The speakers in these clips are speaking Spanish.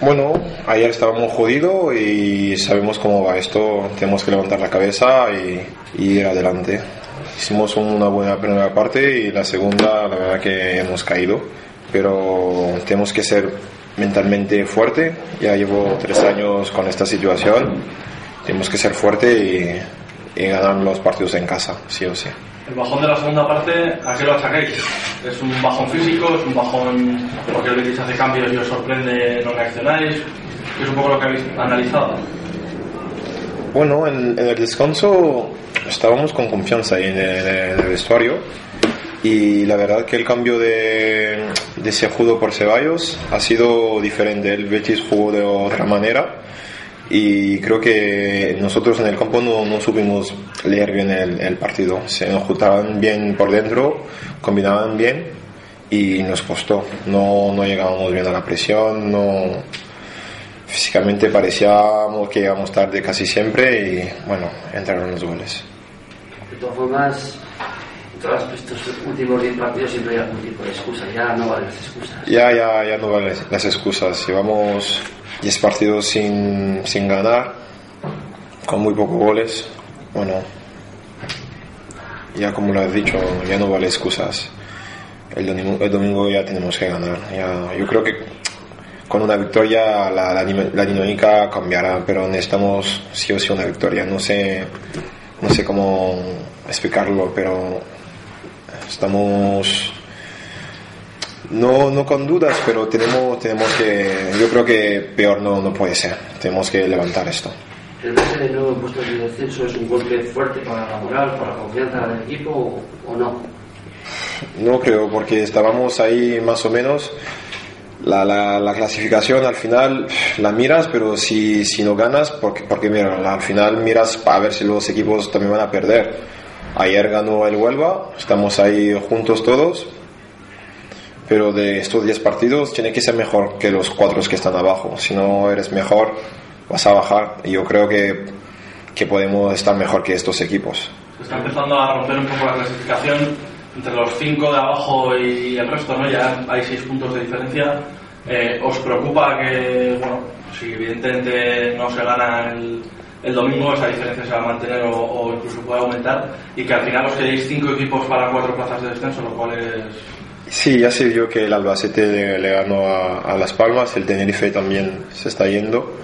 Bueno, ayer estábamos jodidos y sabemos cómo va esto. Tenemos que levantar la cabeza y, ir adelante. Hicimos una buena primera parte y la segunda, la verdad que hemos caído. Pero tenemos que ser mentalmente fuerte. Ya llevo tres años con esta situación. Tenemos que ser fuerte y, y ganar los partidos en casa, sí o sí. El bajón de la segunda parte, ¿a qué lo achacáis? ¿Es un bajón físico? ¿Es un bajón porque el Betis hace cambios y os sorprende, no reaccionáis? es un poco lo que habéis analizado? Bueno, en, el descanso estábamos con confianza en el, vestuario y la verdad que el cambio de, de Sejudo por Ceballos ha sido diferente. El Betis jugó de otra manera y creo que nosotros en el campo no, no supimos leer bien el, partido. Se nos juntaban bien por dentro, combinaban bien y nos costó. No, no llegábamos bien a la presión, no físicamente parecíamos que íbamos tarde casi siempre y bueno, entraron los goles. De todas formas, todos estos últimos 10 partidos siempre hay algún tipo de excusa, ya no valen las excusas. Ya, ya, ya no valen las excusas. Llevamos 10 partidos sin, sin ganar, con muy pocos goles. Bueno, ya como lo has dicho, ya no vale excusas. El domingo, el domingo ya tenemos que ganar. Ya, yo creo que con una victoria la, la, la, dinámica cambiará, pero necesitamos sí o sí una victoria. No sé, no sé cómo explicarlo, pero estamos no, no con dudas, pero tenemos, tenemos que, yo creo que peor no, no puede ser. Tenemos que levantar esto. ¿El de nuevo en puestos de descenso es un golpe fuerte para la moral, para la confianza del equipo o, no? No creo, porque estábamos ahí más o menos. La, la, la, clasificación al final la miras, pero si, si no ganas, porque, porque mira, al final miras para ver si los equipos también van a perder. Ayer ganó el Huelva, estamos ahí juntos todos, pero de estos 10 partidos tiene que ser mejor que los 4 que están abajo. Si no eres mejor, vas a bajar. Y yo creo que, que podemos estar mejor que estos equipos. Está empezando a romper un poco la clasificación entre los 5 de abajo y el resto, ¿no? Ya hay 6 puntos de diferencia. Eh, ¿Os preocupa que, bueno, si evidentemente no se gana el, el domingo, esa diferencia se va a mantener o, o incluso puede aumentar y que al final os quedéis 5 equipos para 4 plazas de descenso, lo cual es Sí, ya se vio que el Albacete le, ganó a, Las Palmas, el Tenerife también se está yendo,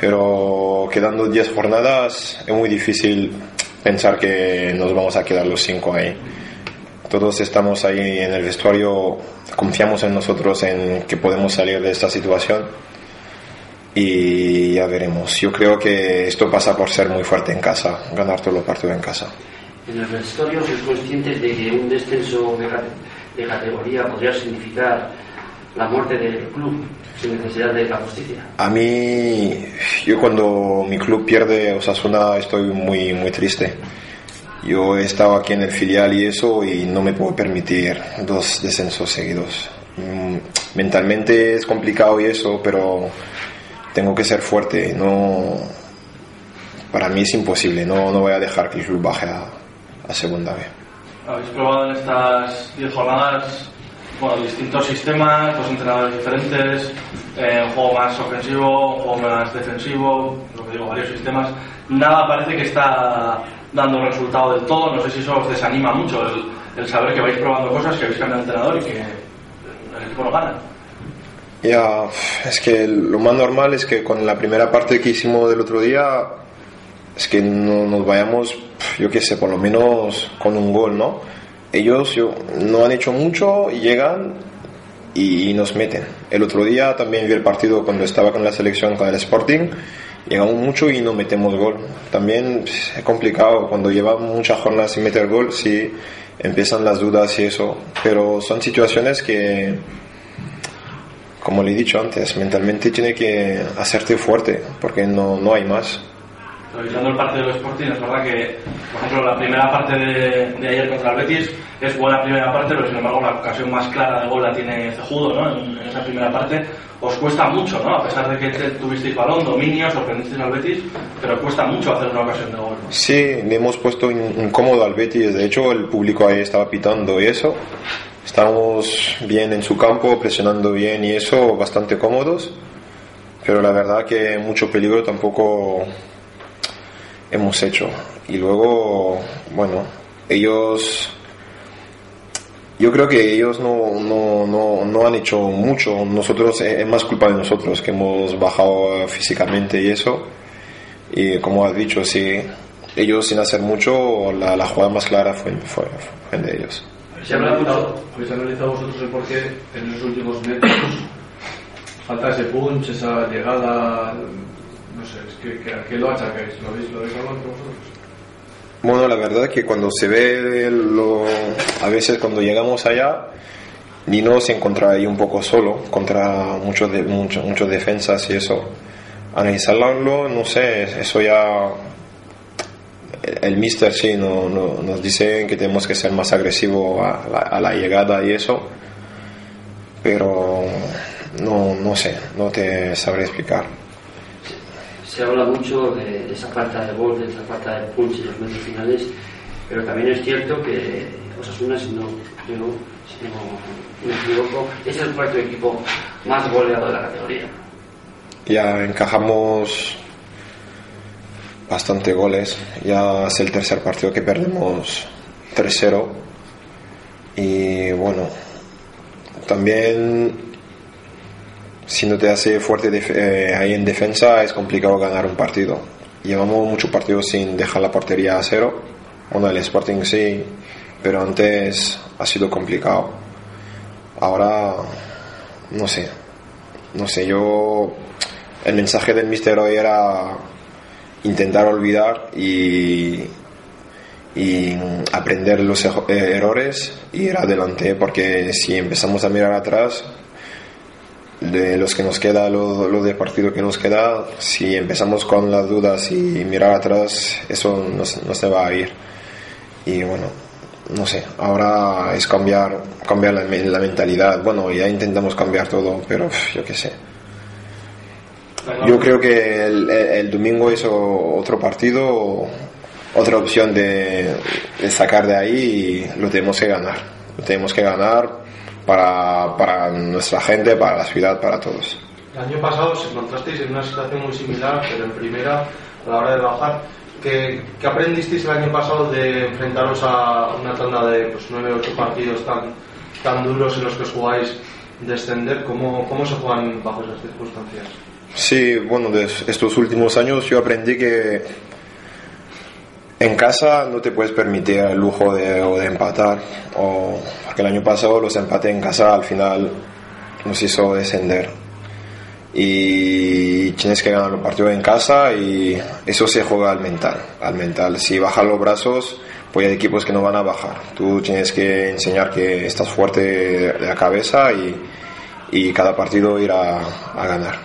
pero quedando 10 jornadas es muy difícil pensar que nos vamos a quedar los 5 ahí. Todos estamos ahí en el vestuario, confiamos en nosotros en que podemos salir de esta situación y ya veremos. Yo creo que esto pasa por ser muy fuerte en casa, ganar todos los partidos en casa. En el vestuario sois conscientes de que un descenso de categoría podría significar la muerte del club sin necesidad de la justicia? A mí, yo cuando mi club pierde Osasuna estoy muy, muy triste. Yo he estado aquí en el filial y eso y no me puedo permitir dos descensos seguidos. Mm, mentalmente es complicado y eso, pero tengo que ser fuerte. No, para mí es imposible. No, no voy a dejar que el club baje a, a segunda vez habéis probado en estas 10 jornadas bueno, distintos sistemas, dos entrenadores diferentes, eh, un juego más ofensivo, un juego más defensivo, lo que digo, varios sistemas. Nada parece que está dando resultado del todo. No sé si eso os desanima mucho el, saber que vais probando cosas, que habéis cambiado de entrenador y que el equipo no gana. Ya, es que lo más normal es que con la primera parte que hicimos del otro día, es que no nos vayamos yo qué sé, por lo menos con un gol, ¿no? Ellos yo, no han hecho mucho y llegan y, nos meten. El otro día también vi el partido cuando estaba con la selección, con el Sporting, llegamos mucho y no metemos gol. También es complicado, cuando llevamos muchas jornadas sin meter gol, sí empiezan las dudas y eso, pero son situaciones que como le he dicho antes, mentalmente tiene que hacerte fuerte, porque no, no hay más. Revisando el partido del Sporting, es verdad que, por ejemplo, la primera parte de, de, ayer contra el Betis es buena primera parte, pero sin embargo la ocasión más clara de gol la tiene Cejudo, ¿no? En, en esa primera parte os cuesta mucho, ¿no? A pesar de que tuvisteis balón, dominio, sorprendisteis al Betis, pero cuesta mucho hacer una ocasión de gol. ¿no? Sí, le hemos puesto incómodo al Betis, de hecho el público ahí estaba pitando y eso. Estamos bien en su campo, presionando bien y eso, bastante cómodos. Pero la verdad que mucho peligro tampoco hemos hecho. Y luego, bueno, ellos yo creo que ellos no, no, no, no, han hecho mucho. Nosotros, es más culpa de nosotros que hemos bajado físicamente y eso. Y como has dicho, sí, ellos sin hacer mucho, la, la jugada más clara fue, fue, fue de ellos. ¿Se ha analizado, ¿Habéis analizado vosotros el porqué en los últimos metros? Falta ese punch, esa llegada. Es que, que, ¿a qué lo achacáis? ¿Lo habéis, lo habéis hablado vosotros? Bueno, la verdad que cuando se ve lo, a veces cuando llegamos allá, Nino se encuentra ahí un poco solo contra muchos de, muchos, muchos defensas y eso. Analizarlo, no sé, eso ya el mister sí no, nos dice que tenemos que ser más agresivos a la, a la llegada y eso, pero no, no sé, no te sabré explicar se habla mucho de, esa falta de gol, de esa falta de punch en los metros finales, pero también es cierto que Osasuna, si no, yo, si no me equivoco, es el cuarto equipo más goleado de la categoría. Ya encajamos bastante goles, ya es el tercer partido que perdemos 3-0 y bueno, también si no te hace fuerte eh, ahí en defensa es complicado ganar un partido. Llevamos muchos partidos sin dejar la portería a cero. Bueno, el Sporting sí, pero antes ha sido complicado. Ahora, no sé, no sé, yo, el mensaje del mister hoy era intentar olvidar y, y aprender los errores y ir adelante, porque si empezamos a mirar atrás, de los que nos queda, lo, lo de partido que nos queda, si empezamos con las dudas y mirar atrás, eso no, se va a ir. Y bueno, no sé, ahora es cambiar, cambiar la, mentalidad. Bueno, ya intentamos cambiar todo, pero yo qué sé. Yo creo que el, domingo es otro partido, otra opción de, de sacar de ahí y lo tenemos que ganar. Lo tenemos que ganar para, para nuestra gente, para la ciudad, para todos. El año pasado os encontrasteis en una situación muy similar, pero en primera, a la hora de bajar. ¿Qué, qué aprendisteis el año pasado de enfrentaros a una tanda de pues, 9 8 partidos tan, tan duros en los que os jugáis descender? ¿Cómo, ¿Cómo se juegan bajo esas circunstancias? Sí, bueno, de estos últimos años yo aprendí que en casa no te puedes permitir el lujo de, o de empatar, o, porque el año pasado los empates en casa al final nos hizo descender. Y tienes que ganar los partidos en casa y eso se juega al mental. Al mental. Si bajas los brazos, pues hay equipos que no van a bajar. Tú tienes que enseñar que estás fuerte de la cabeza y, y cada partido ir a, a ganar.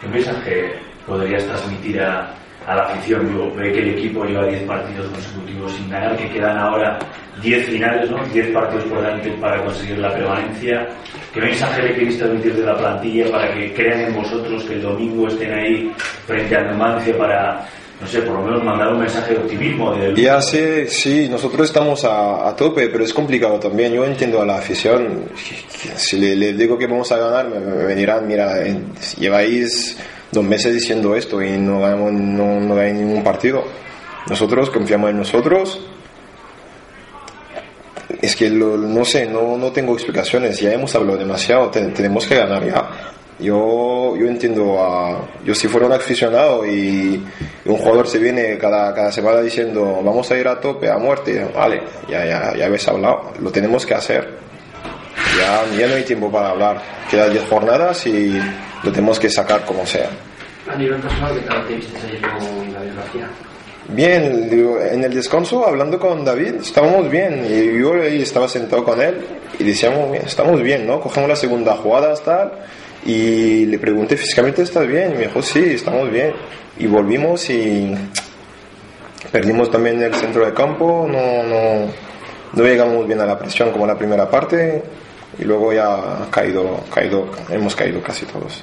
¿Qué mensaje podrías transmitir a, a la afición. Ve que el equipo lleva 10 partidos consecutivos sin ganar, que quedan ahora 10 finales, ¿no? 10 partidos por delante para conseguir la permanencia. ¿Qué mensaje le queréis transmitir de la plantilla para que crean en vosotros, que el domingo estén ahí frente a Numancia para, no sé, por lo menos mandar un mensaje de optimismo? De... Ya sé, sí, nosotros estamos a, a, tope, pero es complicado también. Yo entiendo a la afición. Si le, digo que vamos a ganar, me, me dirán, mira, lleváis dos meses diciendo esto y no ganamos no, no hay ningún partido. Nosotros confiamos en nosotros. Es que lo, no sé, no, no tengo explicaciones. Ya hemos hablado demasiado. Ten, tenemos que ganar ya. Yo, yo entiendo a. Yo, si fuera un aficionado y, un jugador se viene cada, cada semana diciendo vamos a ir a tope, a muerte, vale, ya, ya, ya habéis hablado. Lo tenemos que hacer. Ya, ya no hay tiempo para hablar. Quedan 10 jornadas y lo tenemos que sacar como sea. A nivel personal, ¿qué viste ayer con David García? Bien, digo, en el descanso, hablando con David, estábamos bien. Y yo ahí estaba sentado con él y decíamos, estamos bien, ¿no? Cogemos la segunda jugada, tal. Y le pregunté físicamente, ¿estás bien? Y me dijo, sí, estamos bien. Y volvimos y perdimos también el centro de campo, no, no, no llegamos bien a la presión como la primera parte y luego ya ha caído, caído, hemos caído casi todos.